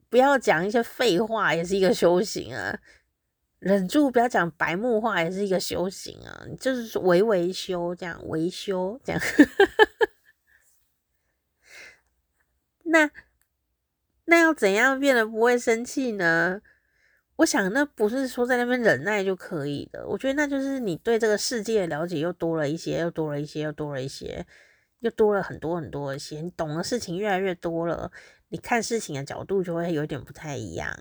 不要讲一些废话，也是一个修行啊。忍住，不要讲白目话，也是一个修行啊。就是维维修，这样维修，这样。那那要怎样变得不会生气呢？我想，那不是说在那边忍耐就可以的。我觉得那就是你对这个世界的了解又多了一些，又多了一些，又多了一些。又多了很多很多的些，你懂的事情越来越多了，你看事情的角度就会有点不太一样，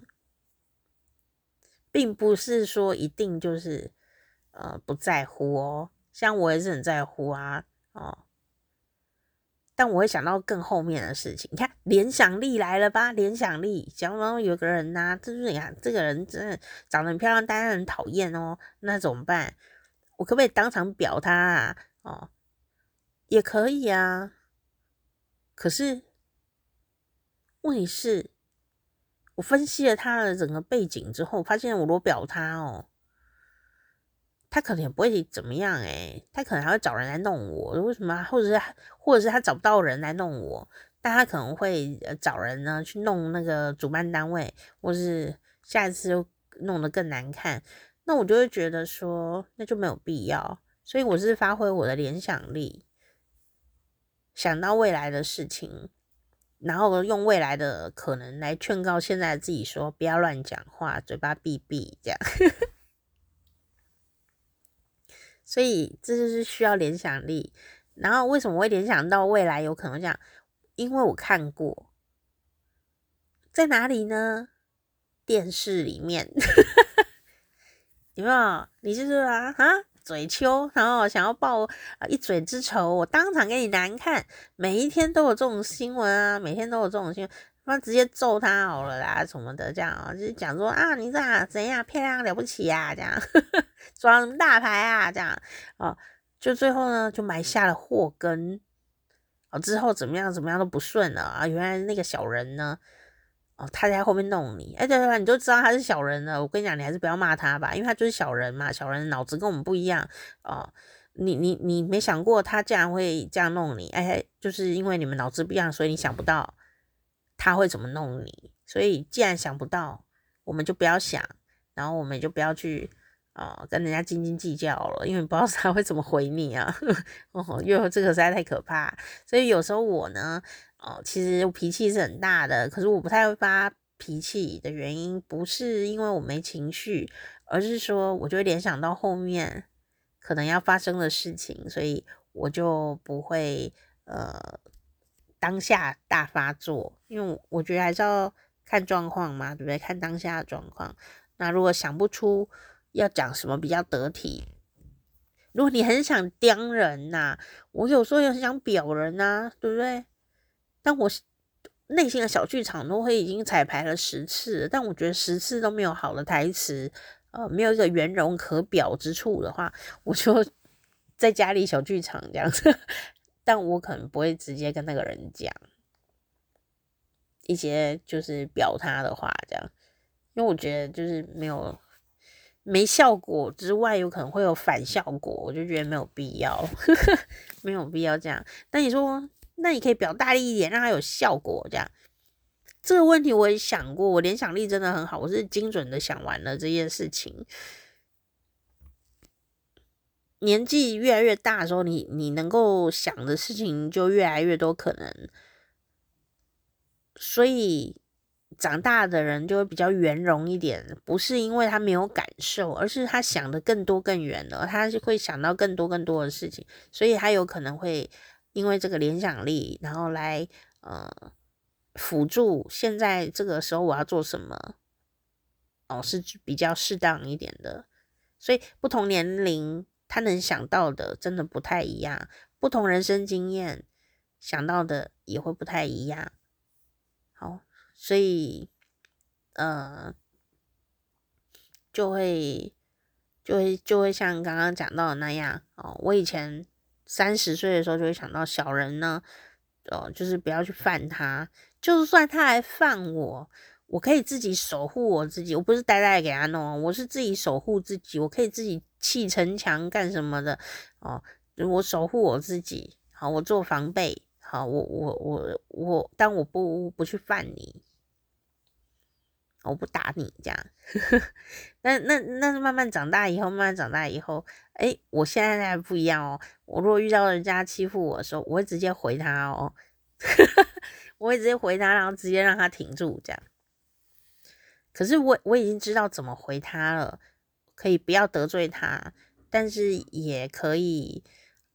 并不是说一定就是呃不在乎哦，像我也是很在乎啊，哦，但我会想到更后面的事情，你看联想力来了吧？联想力，假如有个人呐、就是你看这个人真的长得很漂亮，但是很讨厌哦，那怎么办？我可不可以当场表他啊？哦。也可以啊，可是问题是，我分析了他的整个背景之后，发现我如果表他哦，他可能也不会怎么样诶，他可能还会找人来弄我，为什么？或者是或者是他找不到人来弄我，但他可能会找人呢去弄那个主办单位，或是下一次又弄得更难看，那我就会觉得说，那就没有必要，所以我是发挥我的联想力。想到未来的事情，然后用未来的可能来劝告现在自己说：不要乱讲话，嘴巴闭闭，这样。所以这就是需要联想力。然后为什么会联想到未来有可能这样？因为我看过，在哪里呢？电视里面，有没有？你就是啊，哈？嘴秋，然后想要报一嘴之仇，我当场给你难看。每一天都有这种新闻啊，每天都有这种新闻，那直接揍他好了啦，什么的这样啊，就是讲说啊，你这样怎样漂亮了不起啊，这样 装什么大牌啊，这样哦，就最后呢就埋下了祸根，哦，之后怎么样怎么样都不顺了啊，原来那个小人呢。哦，他在后面弄你，哎，对对对，你就知道他是小人了。我跟你讲，你还是不要骂他吧，因为他就是小人嘛。小人脑子跟我们不一样哦。你你你没想过他竟然会这样弄你？哎，就是因为你们脑子不一样，所以你想不到他会怎么弄你。所以既然想不到，我们就不要想，然后我们就不要去、哦、跟人家斤斤计较了，因为不知道他会怎么回你啊。哦，因为这个实在太可怕。所以有时候我呢。哦，其实我脾气是很大的，可是我不太会发脾气的原因，不是因为我没情绪，而是说我就会联想到后面可能要发生的事情，所以我就不会呃当下大发作，因为我觉得还是要看状况嘛，对不对？看当下的状况。那如果想不出要讲什么比较得体，如果你很想刁人呐、我有时候也很想表人呐、啊，对不对？但我内心的小剧场都会已经彩排了十次，但我觉得十次都没有好的台词，呃，没有一个圆融可表之处的话，我就 在家里小剧场这样子。但我可能不会直接跟那个人讲一些就是表他的话，这样，因为我觉得就是没有没效果之外，有可能会有反效果，我就觉得没有必要，没有必要这样。那你说？那你可以表大力一点，让它有效果，这样。这个问题我也想过，我联想力真的很好，我是精准的想完了这件事情。年纪越来越大的时候，你你能够想的事情就越来越多可能，所以长大的人就会比较圆融一点，不是因为他没有感受，而是他想的更多更远了，他是会想到更多更多的事情，所以他有可能会。因为这个联想力，然后来呃辅助现在这个时候我要做什么哦，是比较适当一点的。所以不同年龄他能想到的真的不太一样，不同人生经验想到的也会不太一样。好，所以呃就会就会就会像刚刚讲到的那样哦，我以前。三十岁的时候就会想到小人呢，哦，就是不要去犯他。就算他来犯我，我可以自己守护我自己。我不是呆呆给他弄，我是自己守护自己。我可以自己砌城墙干什么的哦？我守护我自己，好，我做防备，好，我我我我，但我不不去犯你。我不打你这样，那那那慢慢长大以后，慢慢长大以后，哎、我现在还不一样哦。我如果遇到人家欺负我的时候，我会直接回他哦，我会直接回他，然后直接让他停住这样。可是我我已经知道怎么回他了，可以不要得罪他，但是也可以、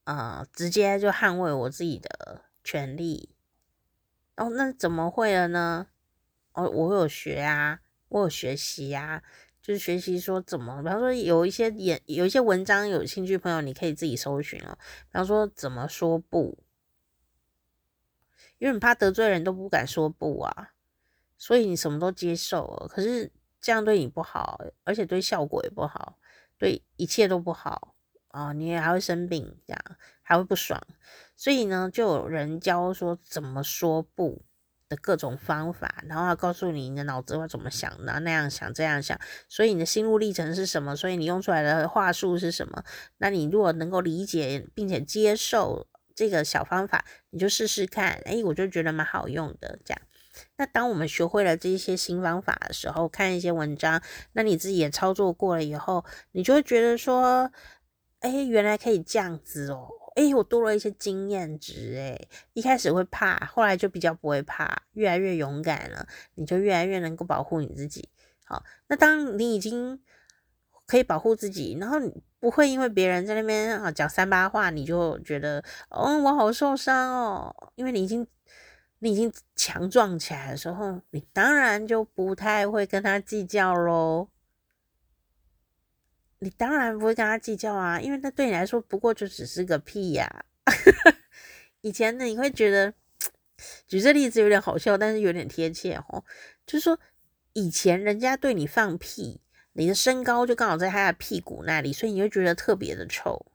呃，直接就捍卫我自己的权利。哦，那怎么会了呢？哦，我有学啊，我有学习啊，就是学习说怎么，比方说有一些演有一些文章，有兴趣朋友你可以自己搜寻哦。比方说怎么说不，因为你怕得罪人都不敢说不啊，所以你什么都接受了，可是这样对你不好，而且对效果也不好，对一切都不好啊，你也还会生病，这样还会不爽，所以呢，就有人教说怎么说不。的各种方法，然后他告诉你你的脑子会怎么想，然后那样想这样想，所以你的心路历程是什么？所以你用出来的话术是什么？那你如果能够理解并且接受这个小方法，你就试试看。诶，我就觉得蛮好用的。这样，那当我们学会了这些新方法的时候，看一些文章，那你自己也操作过了以后，你就会觉得说，诶，原来可以这样子哦。哎，我多了一些经验值，哎，一开始会怕，后来就比较不会怕，越来越勇敢了，你就越来越能够保护你自己。好，那当你已经可以保护自己，然后你不会因为别人在那边啊讲三八话，你就觉得哦，我好受伤哦，因为你已经你已经强壮起来的时候，你当然就不太会跟他计较喽。你当然不会跟他计较啊，因为那对你来说不过就只是个屁呀、啊。以前呢，你会觉得，举这例子有点好笑，但是有点贴切哦。就是说，以前人家对你放屁，你的身高就刚好在他的屁股那里，所以你会觉得特别的臭。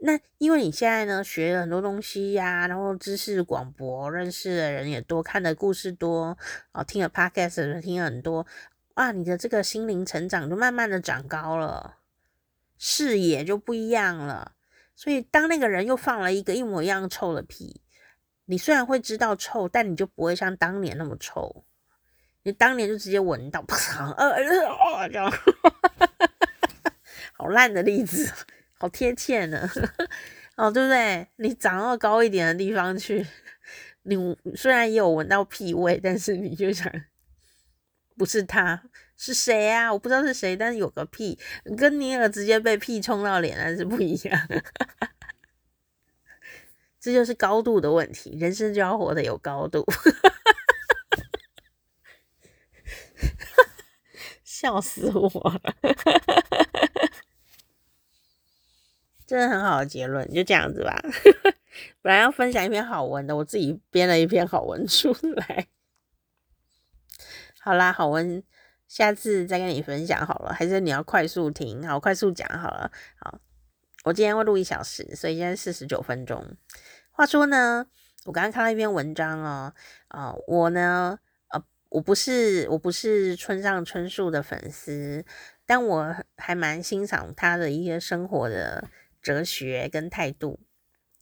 那因为你现在呢，学了很多东西呀、然后知识广博，认识的人也多，看的故事多，哦，听了 podcast 听了很多。哇，你的这个心灵成长就慢慢的长高了，视野就不一样了。所以当那个人又放了一个一模一样臭的屁，你虽然会知道臭，但你就不会像当年那么臭。你当年就直接闻到，啪，呃呃呃，这样，好烂的例子，好贴切呢，哦，对不对？你长到高一点的地方去，你虽然也有闻到屁味，但是你就想。不是他，是谁啊？我不知道是谁，但是有个屁，跟尼尔直接被屁冲到脸还是不一样。这就是高度的问题，人生就要活得有高度。笑死我了！真的很好的结论，就这样子吧。本来要分享一篇好文的，我自己编了一篇好文出来。好啦，好文，下次再跟你分享好了，还是你要快速听？好，快速讲好了。好，我今天会录一小时，所以现在四十九分钟。话说呢，我刚刚看到一篇文章哦，啊、我呢，呃，我不是我不是村上春树的粉丝，但我还蛮欣赏他的一些生活的哲学跟态度。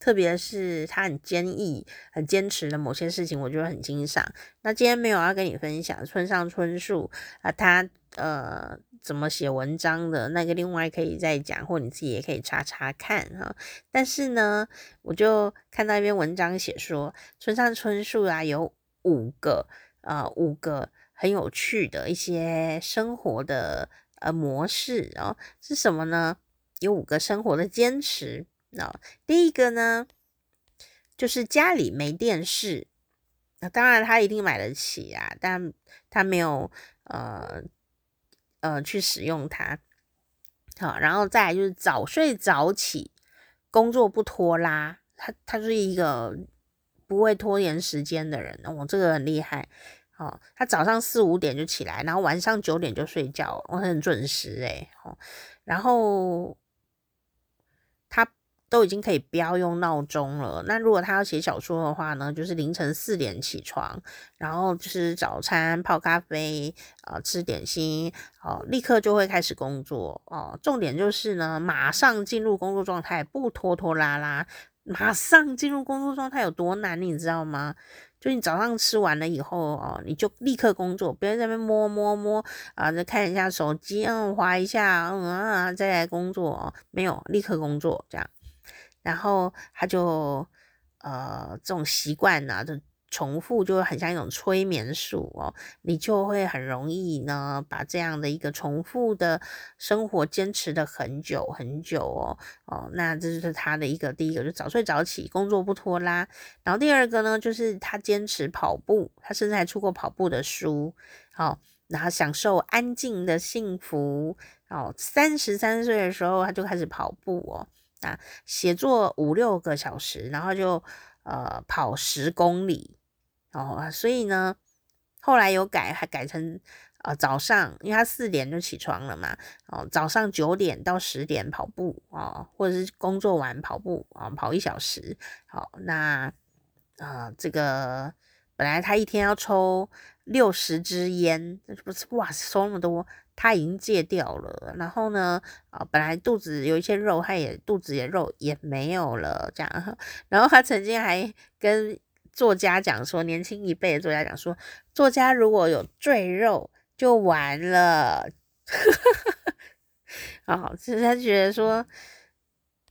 特别是他很坚毅、很坚持的某些事情，我觉得很欣赏。那今天没有要跟你分享村上春树啊，他呃怎么写文章的那个，另外可以再讲，或你自己也可以查查看哈。但是呢，我就看到一篇文章写说，村上春树啊有五个呃五个很有趣的一些生活的呃模式哦，是什么呢？有五个生活的坚持。那第一个呢，就是家里没电视，那当然他一定买得起啊，但他没有呃呃去使用它。好，然后再来就是早睡早起，工作不拖拉，他他是一个不会拖延时间的人，哦，这个很厉害。哦，他早上四五点就起来，然后晚上九点就睡觉，我很准时诶。哦，然后他。都已经可以不要用闹钟了。那如果他要写小说的话呢，就是凌晨四点起床，然后吃早餐、泡咖啡、呃，吃点心，哦、呃，立刻就会开始工作哦、呃。重点就是呢，马上进入工作状态，不拖拖拉拉。马上进入工作状态有多难，你知道吗？就你早上吃完了以后哦，你就立刻工作，不要在那边摸摸摸啊，再看一下手机，嗯，滑一下，嗯啊，再来工作哦，没有，立刻工作这样。然后他就呃这种习惯呢，就重复，就很像一种催眠术哦，你就会很容易呢把这样的一个重复的生活坚持的很久很久哦哦，那这就是他的一个第一个，就早睡早起，工作不拖拉。然后第二个呢，就是他坚持跑步，他甚至还出过跑步的书，好、哦，然后享受安静的幸福哦。三十三岁的时候他就开始跑步哦。啊，写作五六个小时，然后就呃跑十公里。哦，所以呢，后来有改，还改成呃早上，因为他四点就起床了嘛，哦，早上九点到十点跑步哦，或者是工作完跑步啊，哦，跑一小时，好，那啊，呃，这个本来他一天要抽六十支烟，不是哇，抽那么多。他已经戒掉了，然后呢，啊，本来肚子有一些肉，他也肚子也肉也没有了，这样。然后他曾经还跟作家讲说，年轻一辈的作家讲说，作家如果有赘肉就完了。啊，其实他觉得说，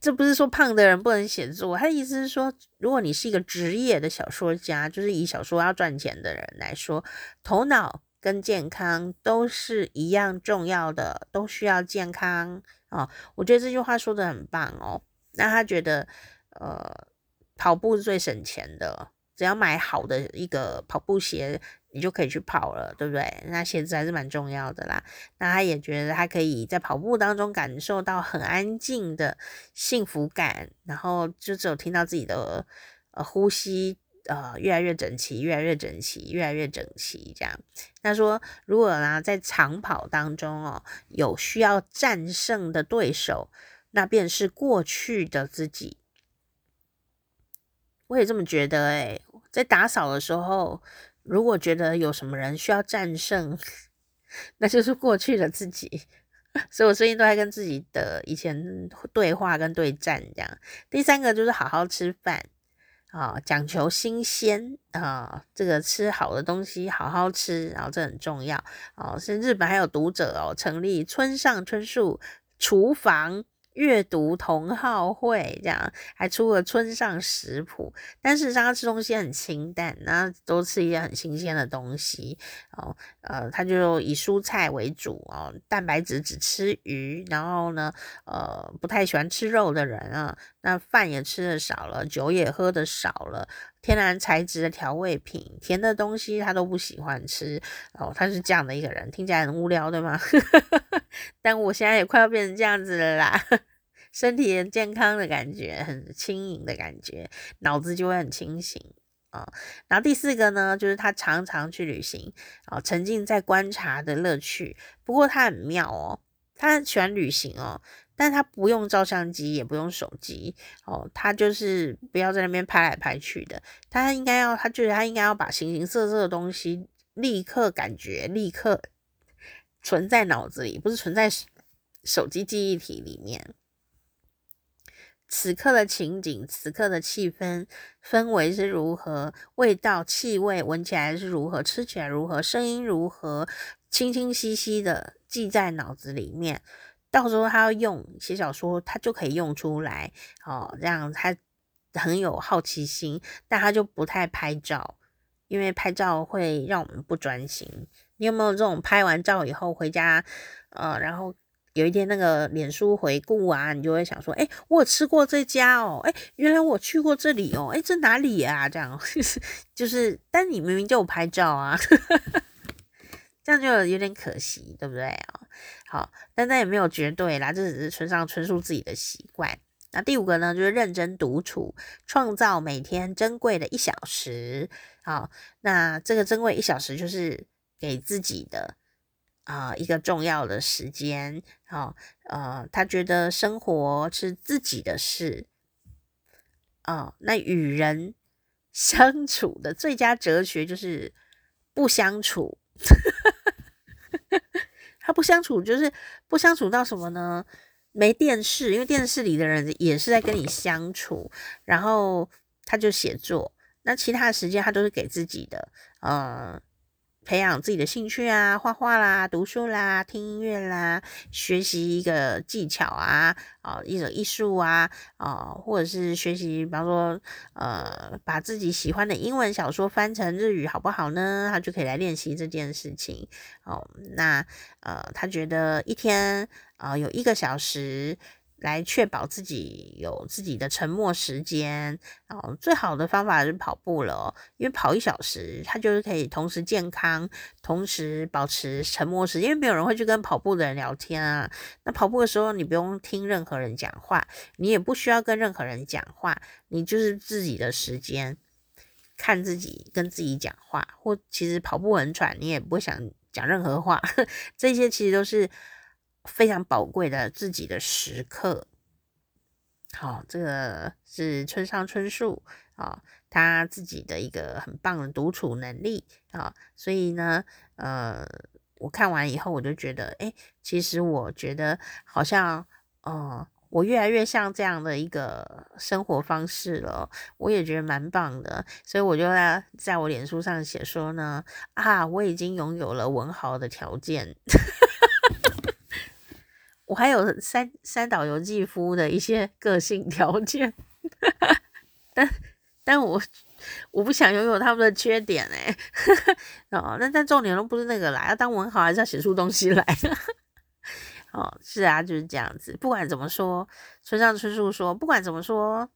这不是说胖的人不能写作，他的意思是说，如果你是一个职业的小说家，就是以小说要赚钱的人来说，头脑。跟健康都是一样重要的，都需要健康啊、哦！我觉得这句话说的很棒哦。那他觉得，呃，跑步是最省钱的，只要买好的一个跑步鞋，你就可以去跑了，对不对？那鞋子还是蛮重要的啦。那他也觉得他可以在跑步当中感受到很安静的幸福感，然后就只有听到自己的呃呼吸。呃，越来越整齐，越来越整齐，越来越整齐，这样。他说，如果呢，在长跑当中哦，有需要战胜的对手，那便是过去的自己。我也这么觉得诶，在打扫的时候，如果觉得有什么人需要战胜，那就是过去的自己。所以我最近都在跟自己的以前对话跟对战，这样。第三个就是好好吃饭。啊，讲求新鲜啊，这个吃好的东西，好好吃，然后这很重要。哦，是日本还有读者哦，成立村上春树厨房。阅读同好会这样，还出了村上食谱，但事实上他吃东西很清淡，然后都吃一些很新鲜的东西哦。呃，他就以蔬菜为主哦，蛋白质只吃鱼，然后呢，呃，不太喜欢吃肉的人啊，那饭也吃的少了，酒也喝的少了，天然材质的调味品，甜的东西他都不喜欢吃哦。他是这样的一个人，听起来很无聊，对吗？但我现在也快要变成这样子了啦。身体很健康的感觉，很轻盈的感觉，脑子就会很清醒啊。然后第四个呢，就是他常常去旅行啊，沉浸在观察的乐趣。不过他很妙哦，他很喜欢旅行哦，但他不用照相机，也不用手机哦，他就是不要在那边拍来拍去的。他应该要，他觉得他应该要把形形色色的东西立刻感觉，立刻存在脑子里，不是存在手机记忆体里面。此刻的情景，此刻的气氛，氛围是如何？味道、气味，闻起来是如何？吃起来如何？声音如何？清清晰晰的记在脑子里面。到时候他要用写小说，他就可以用出来。哦，这样他很有好奇心，但他就不太拍照，因为拍照会让我们不专心。你有没有这种拍完照以后回家，呃，然后？有一天那个脸书回顾啊，你就会想说，哎，我吃过这家哦，哎，原来我去过这里哦，哎，这哪里啊？这样 就是，但你明明就有拍照啊，这样就有点可惜，对不对啊？好，但那也没有绝对啦，这只是村上春树自己的习惯。那第五个呢，就是认真独处，创造每天珍贵的一小时。好，那这个珍贵一小时就是给自己的。啊、一个重要的时间，好、呃，他觉得生活是自己的事，哦，那与人相处的最佳哲学就是不相处，他不相处就是不相处到什么呢？没电视，因为电视里的人也是在跟你相处，然后他就写作，那其他的时间他都是给自己的，呃。培养自己的兴趣啊，画画啦，读书啦，听音乐啦，学习一个技巧啊，啊，一种艺术啊，啊，或者是学习，比方说，呃，把自己喜欢的英文小说翻成日语好不好呢？他就可以来练习这件事情。哦，那呃，他觉得一天啊，呃，有一个小时。来确保自己有自己的沉默时间，哦，最好的方法是跑步了，因为跑一小时，它就是可以同时健康，同时保持沉默时间，因为没有人会去跟跑步的人聊天啊。那跑步的时候，你不用听任何人讲话，你也不需要跟任何人讲话，你就是自己的时间，看自己跟自己讲话，或其实跑步很喘，你也不会想讲任何话，这些其实都是。非常宝贵的自己的时刻，好，这个是村上春树啊，他自己的一个很棒的独处能力啊，所以呢，呃，我看完以后我就觉得，诶，其实我觉得好像，呃，我越来越像这样的一个生活方式了，我也觉得蛮棒的，所以我就在在我脸书上写说呢，啊，我已经拥有了文豪的条件。我还有三三岛由纪夫的一些个性条件，但但我我不想拥有他们的缺点哎，哦，那但重点都不是那个啦，要当文豪还是要写出东西来，哦，是啊，就是这样子。不管怎么说，村上春树说，不管怎么说，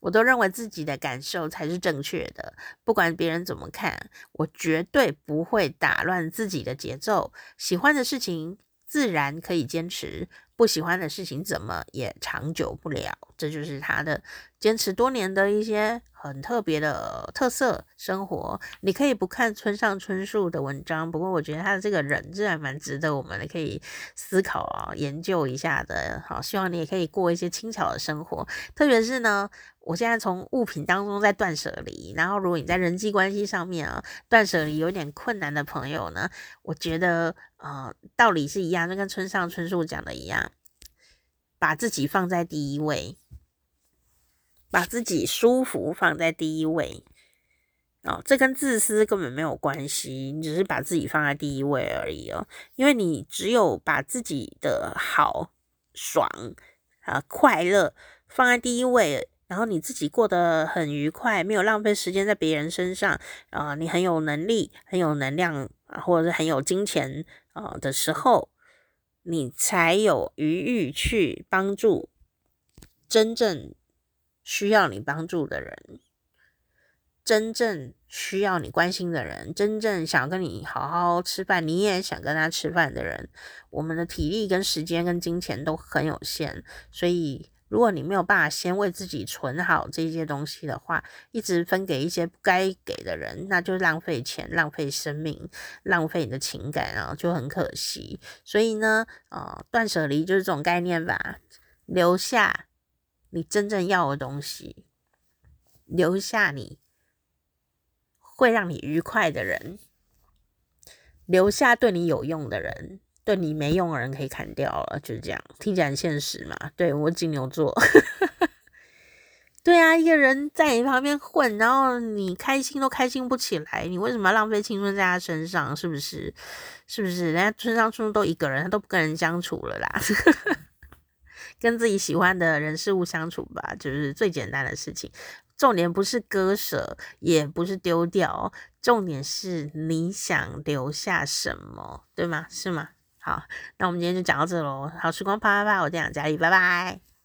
我都认为自己的感受才是正确的。不管别人怎么看，我绝对不会打乱自己的节奏。喜欢的事情。自然可以坚持，不喜欢的事情怎么也长久不了。这就是他的坚持多年的一些很特别的特色生活。你可以不看村上春树的文章，不过我觉得他的这个人，真还蛮值得我们可以思考啊、研究一下的。好，希望你也可以过一些轻巧的生活，特别是呢。我现在从物品当中在断舍离，然后如果你在人际关系上面啊断舍离有点困难的朋友呢，我觉得呃道理是一样，就跟村上春树讲的一样，把自己放在第一位，把自己舒服放在第一位，哦，这跟自私根本没有关系，你只是把自己放在第一位而已哦，因为你只有把自己的好、爽啊、快乐放在第一位。然后你自己过得很愉快，没有浪费时间在别人身上，啊、你很有能力、很有能量啊，或者是很有金钱啊、的时候，你才有余裕去帮助真正需要你帮助的人。真正需要你关心的人，真正想跟你好好吃饭，你也想跟他吃饭的人，我们的体力跟时间跟金钱都很有限，所以如果你没有办法先为自己存好这些东西的话，一直分给一些不该给的人，那就浪费钱、浪费生命、浪费你的情感啊，就很可惜。所以呢，呃，断舍离就是这种概念吧，留下你真正要的东西，留下你。会让你愉快的人，留下对你有用的人，对你没用的人可以砍掉了，就是这样。听起来很现实嘛？对，我金牛座，对啊，一个人在你旁边混，然后你开心都开心不起来，你为什么要浪费青春在他身上？是不是？是不是？人家村上春树都一个人，他都不跟人相处了啦，跟自己喜欢的人事物相处吧，就是最简单的事情。重点不是割舍，也不是丢掉，重点是你想留下什么，对吗？是吗？好，那我们今天就讲到这喽。好时光啪啪啪，我这样佳丽，拜拜。